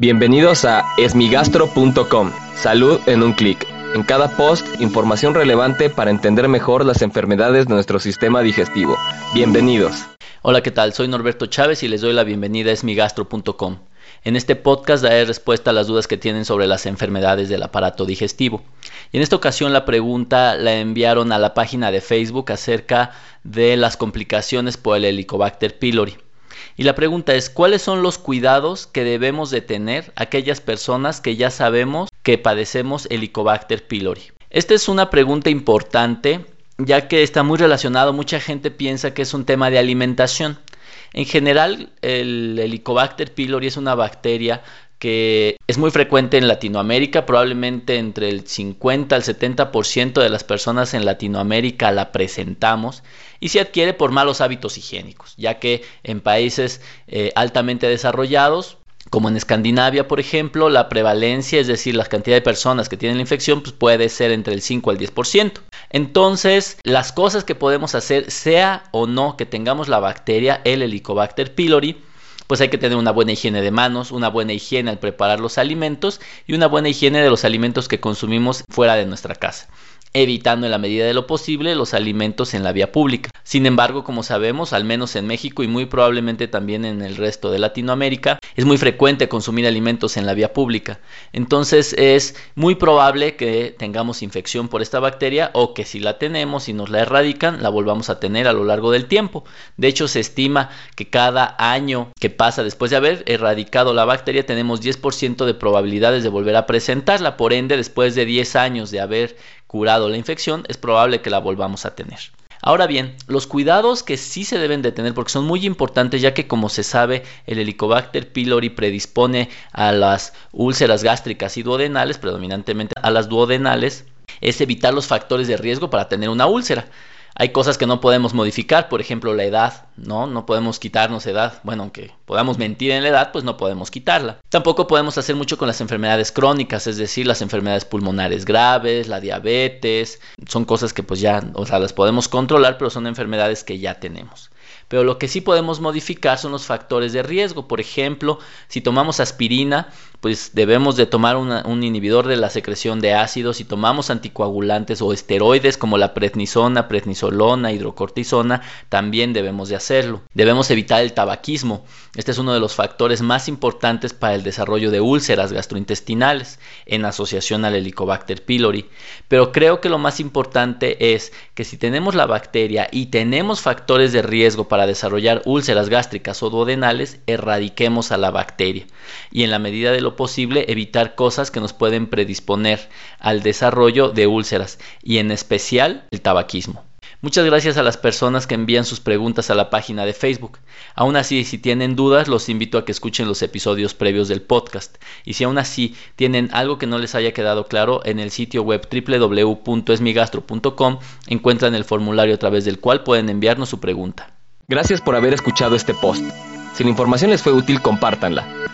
Bienvenidos a esmigastro.com. Salud en un clic. En cada post, información relevante para entender mejor las enfermedades de nuestro sistema digestivo. Bienvenidos. Hola, ¿qué tal? Soy Norberto Chávez y les doy la bienvenida a esmigastro.com. En este podcast daré respuesta a las dudas que tienen sobre las enfermedades del aparato digestivo. Y en esta ocasión la pregunta la enviaron a la página de Facebook acerca de las complicaciones por el Helicobacter pylori. Y la pregunta es, ¿cuáles son los cuidados que debemos de tener aquellas personas que ya sabemos que padecemos Helicobacter pylori? Esta es una pregunta importante ya que está muy relacionado, mucha gente piensa que es un tema de alimentación. En general, el Helicobacter pylori es una bacteria que es muy frecuente en Latinoamérica, probablemente entre el 50 al 70% de las personas en Latinoamérica la presentamos y se adquiere por malos hábitos higiénicos, ya que en países eh, altamente desarrollados, como en Escandinavia, por ejemplo, la prevalencia, es decir, la cantidad de personas que tienen la infección, pues puede ser entre el 5 al 10%. Entonces, las cosas que podemos hacer, sea o no que tengamos la bacteria, el Helicobacter pylori, pues hay que tener una buena higiene de manos, una buena higiene al preparar los alimentos y una buena higiene de los alimentos que consumimos fuera de nuestra casa evitando en la medida de lo posible los alimentos en la vía pública. Sin embargo, como sabemos, al menos en México y muy probablemente también en el resto de Latinoamérica, es muy frecuente consumir alimentos en la vía pública. Entonces es muy probable que tengamos infección por esta bacteria o que si la tenemos y nos la erradican, la volvamos a tener a lo largo del tiempo. De hecho, se estima que cada año que pasa después de haber erradicado la bacteria tenemos 10% de probabilidades de volver a presentarla. Por ende, después de 10 años de haber curado la infección, es probable que la volvamos a tener. Ahora bien, los cuidados que sí se deben de tener porque son muy importantes ya que como se sabe el Helicobacter pylori predispone a las úlceras gástricas y duodenales, predominantemente a las duodenales, es evitar los factores de riesgo para tener una úlcera. Hay cosas que no podemos modificar, por ejemplo la edad, ¿no? No podemos quitarnos edad. Bueno, aunque podamos mentir en la edad, pues no podemos quitarla. Tampoco podemos hacer mucho con las enfermedades crónicas, es decir, las enfermedades pulmonares graves, la diabetes. Son cosas que pues ya, o sea, las podemos controlar, pero son enfermedades que ya tenemos. Pero lo que sí podemos modificar son los factores de riesgo. Por ejemplo, si tomamos aspirina, pues debemos de tomar un inhibidor de la secreción de ácidos. Si tomamos anticoagulantes o esteroides como la prednisona, prednisolona, hidrocortisona, también debemos de hacerlo. Debemos evitar el tabaquismo. Este es uno de los factores más importantes para el desarrollo de úlceras gastrointestinales en asociación al Helicobacter pylori. Pero creo que lo más importante es que si tenemos la bacteria y tenemos factores de riesgo para desarrollar úlceras gástricas o duodenales, erradiquemos a la bacteria y en la medida de posible evitar cosas que nos pueden predisponer al desarrollo de úlceras y en especial el tabaquismo. Muchas gracias a las personas que envían sus preguntas a la página de Facebook. Aún así, si tienen dudas, los invito a que escuchen los episodios previos del podcast. Y si aún así tienen algo que no les haya quedado claro, en el sitio web www.esmigastro.com encuentran el formulario a través del cual pueden enviarnos su pregunta. Gracias por haber escuchado este post. Si la información les fue útil, compártanla.